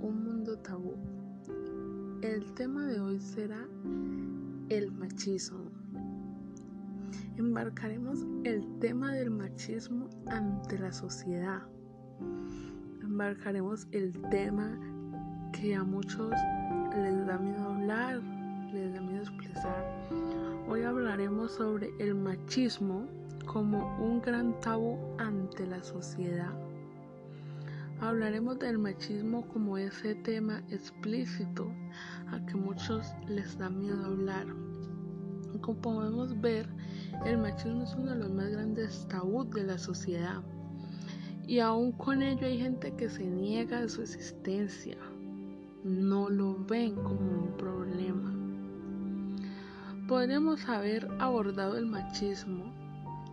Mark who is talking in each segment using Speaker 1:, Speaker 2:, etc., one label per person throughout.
Speaker 1: un mundo tabú. El tema de hoy será el machismo. Embarcaremos el tema del machismo ante la sociedad. Embarcaremos el tema que a muchos les da miedo hablar, les da miedo expresar. Hoy hablaremos sobre el machismo como un gran tabú ante la sociedad. Hablaremos del machismo como ese tema explícito a que muchos les da miedo hablar. Como podemos ver, el machismo es uno de los más grandes tabús de la sociedad. Y aún con ello hay gente que se niega a su existencia. No lo ven como un problema. Podríamos haber abordado el machismo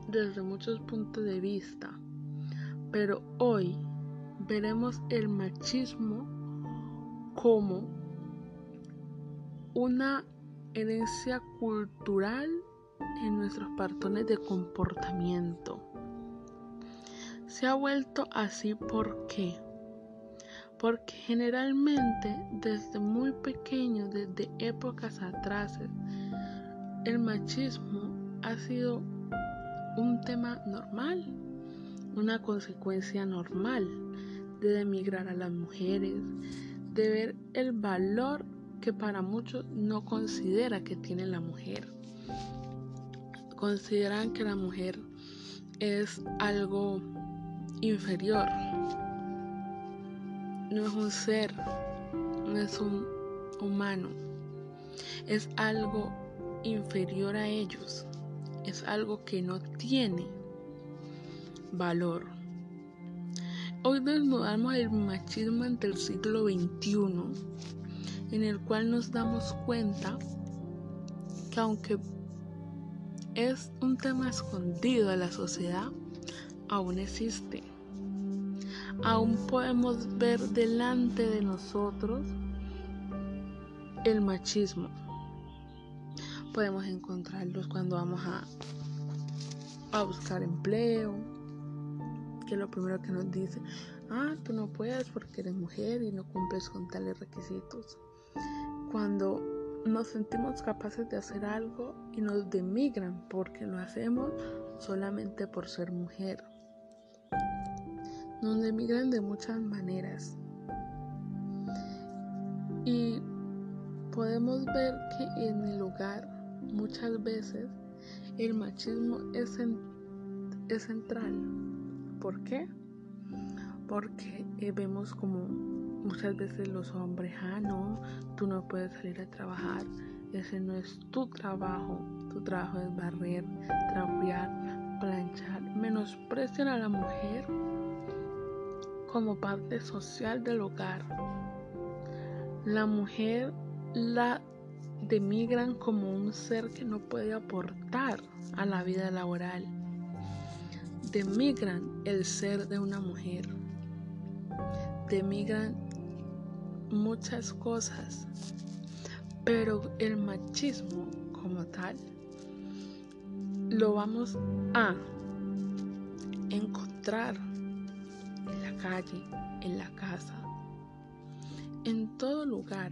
Speaker 1: desde muchos puntos de vista, pero hoy veremos el machismo como una herencia cultural en nuestros patrones de comportamiento. Se ha vuelto así ¿por qué? Porque generalmente desde muy pequeño, desde épocas atrás, el machismo ha sido un tema normal, una consecuencia normal de demigrar a las mujeres, de ver el valor que para muchos no considera que tiene la mujer. Consideran que la mujer es algo inferior, no es un ser, no es un humano, es algo inferior a ellos, es algo que no tiene valor. Hoy desnudamos el machismo ante el siglo XXI, en el cual nos damos cuenta que aunque es un tema escondido de la sociedad, aún existe. Aún podemos ver delante de nosotros el machismo. Podemos encontrarlos cuando vamos a, a buscar empleo, que lo primero que nos dice, ah, tú no puedes porque eres mujer y no cumples con tales requisitos. Cuando nos sentimos capaces de hacer algo y nos demigran porque lo hacemos solamente por ser mujer. Nos demigran de muchas maneras. Y podemos ver que en el hogar muchas veces el machismo es, es central ¿Por qué? Porque eh, vemos como muchas veces los hombres, ah, no, tú no puedes salir a trabajar, ese no es tu trabajo, tu trabajo es barrer, trapear, planchar, menosprecian a la mujer como parte social del hogar. La mujer la demigran como un ser que no puede aportar a la vida laboral demigran el ser de una mujer, demigran muchas cosas, pero el machismo como tal lo vamos a encontrar en la calle, en la casa, en todo lugar.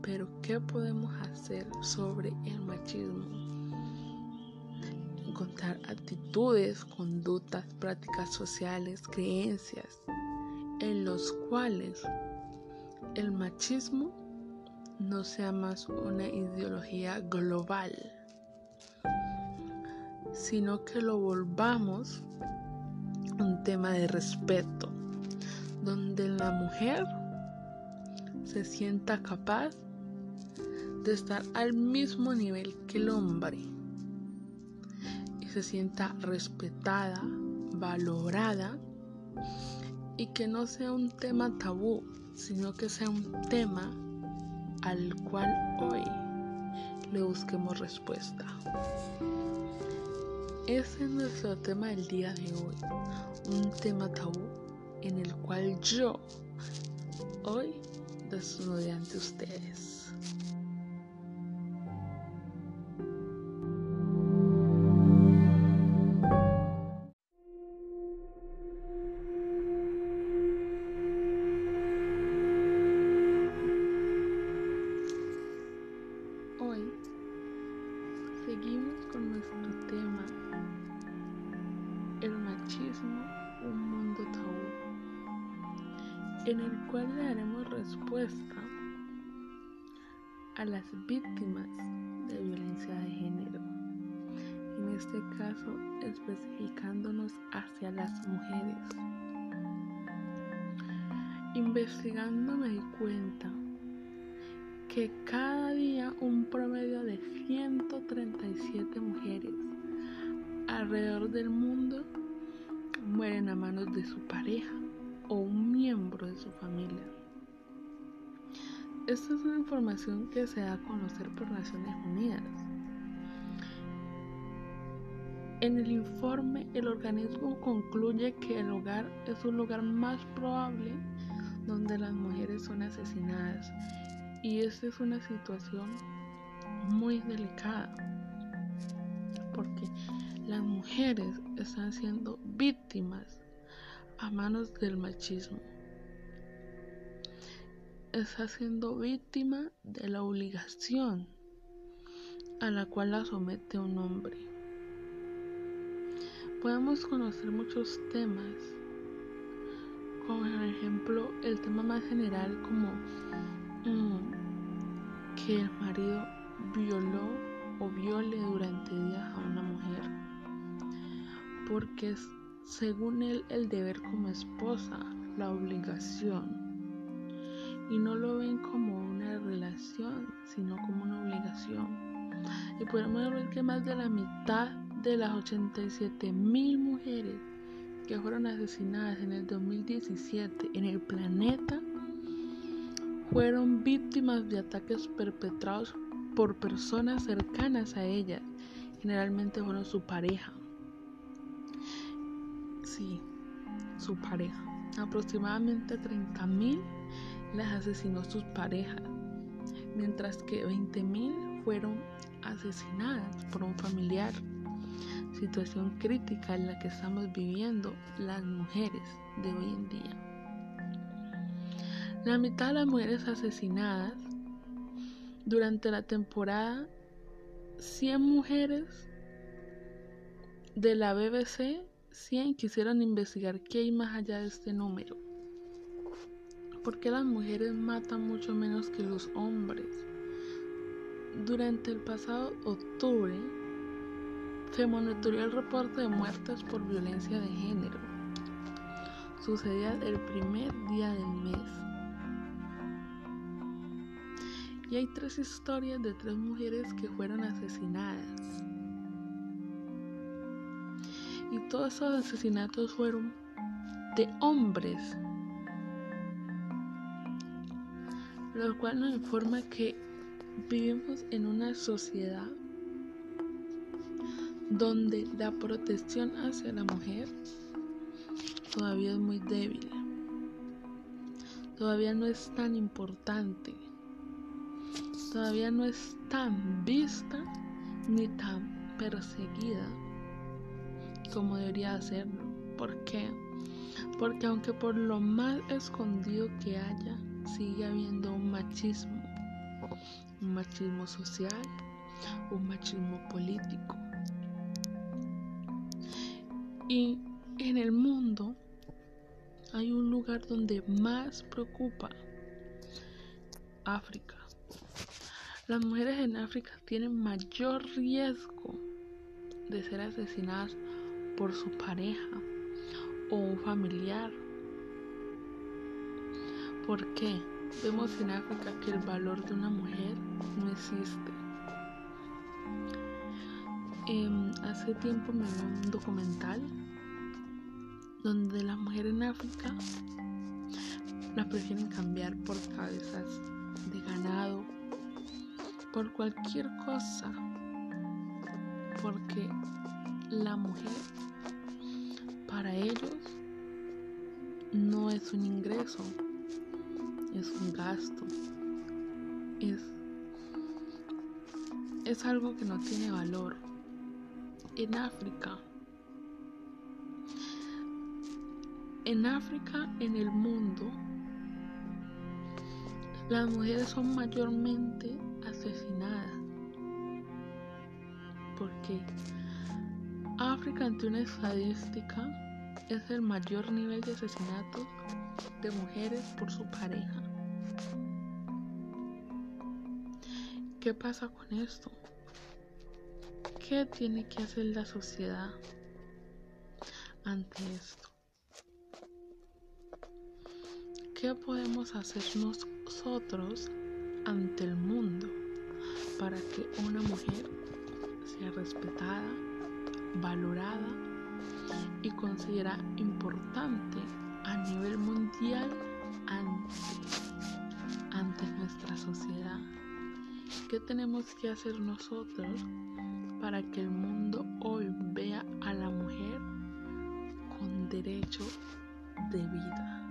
Speaker 1: Pero ¿qué podemos hacer sobre el machismo? Encontrar actitudes, conductas, prácticas sociales, creencias en los cuales el machismo no sea más una ideología global, sino que lo volvamos un tema de respeto, donde la mujer se sienta capaz de estar al mismo nivel que el hombre se sienta respetada, valorada y que no sea un tema tabú, sino que sea un tema al cual hoy le busquemos respuesta. Ese es nuestro tema del día de hoy, un tema tabú en el cual yo hoy desnude ante ustedes. Nuestro tema, el machismo, un mundo tabú, en el cual le daremos respuesta a las víctimas de violencia de género, en este caso especificándonos hacia las mujeres. Investigando me di cuenta que cada día un promedio de 137 mujeres alrededor del mundo mueren a manos de su pareja o un miembro de su familia. Esta es una información que se da a conocer por Naciones Unidas. En el informe, el organismo concluye que el hogar es un lugar más probable donde las mujeres son asesinadas y esta es una situación muy delicada porque las mujeres están siendo víctimas a manos del machismo. Está siendo víctima de la obligación a la cual la somete un hombre. Podemos conocer muchos temas, como por ejemplo el tema más general como que el marido violó o viole durante días a una mujer. Porque es, según él, el deber como esposa, la obligación. Y no lo ven como una relación, sino como una obligación. Y podemos ver que más de la mitad de las 87 mil mujeres que fueron asesinadas en el 2017 en el planeta fueron víctimas de ataques perpetrados por personas cercanas a ellas. Generalmente fueron su pareja. Sí, su pareja. Aproximadamente 30.000 las asesinó sus parejas, mientras que 20.000 fueron asesinadas por un familiar. Situación crítica en la que estamos viviendo las mujeres de hoy en día. La mitad de las mujeres asesinadas durante la temporada, 100 mujeres de la BBC, 100 quisieron investigar qué hay más allá de este número. ¿Por qué las mujeres matan mucho menos que los hombres? Durante el pasado octubre se monitoreó el reporte de muertes por violencia de género. Sucedía el primer día del mes. Y hay tres historias de tres mujeres que fueron asesinadas. Y todos esos asesinatos fueron de hombres. Lo cual nos informa que vivimos en una sociedad donde la protección hacia la mujer todavía es muy débil. Todavía no es tan importante todavía no es tan vista ni tan perseguida como debería serlo. ¿Por qué? Porque aunque por lo más escondido que haya, sigue habiendo un machismo. Un machismo social, un machismo político. Y en el mundo hay un lugar donde más preocupa África. Las mujeres en África tienen mayor riesgo de ser asesinadas por su pareja o un familiar. ¿Por qué? Vemos en África que el valor de una mujer no existe. Em, hace tiempo me vi un documental donde las mujeres en África las prefieren cambiar por cabezas de ganado por cualquier cosa, porque la mujer para ellos no es un ingreso, es un gasto, es, es algo que no tiene valor. En África, en África, en el mundo, las mujeres son mayormente asesinada Porque África ante una estadística es el mayor nivel de asesinatos de mujeres por su pareja. ¿Qué pasa con esto? ¿Qué tiene que hacer la sociedad ante esto? ¿Qué podemos hacer nosotros ante el mundo para que una mujer sea respetada, valorada y considerada importante a nivel mundial ante, ante nuestra sociedad? ¿Qué tenemos que hacer nosotros para que el mundo hoy vea a la mujer con derecho de vida?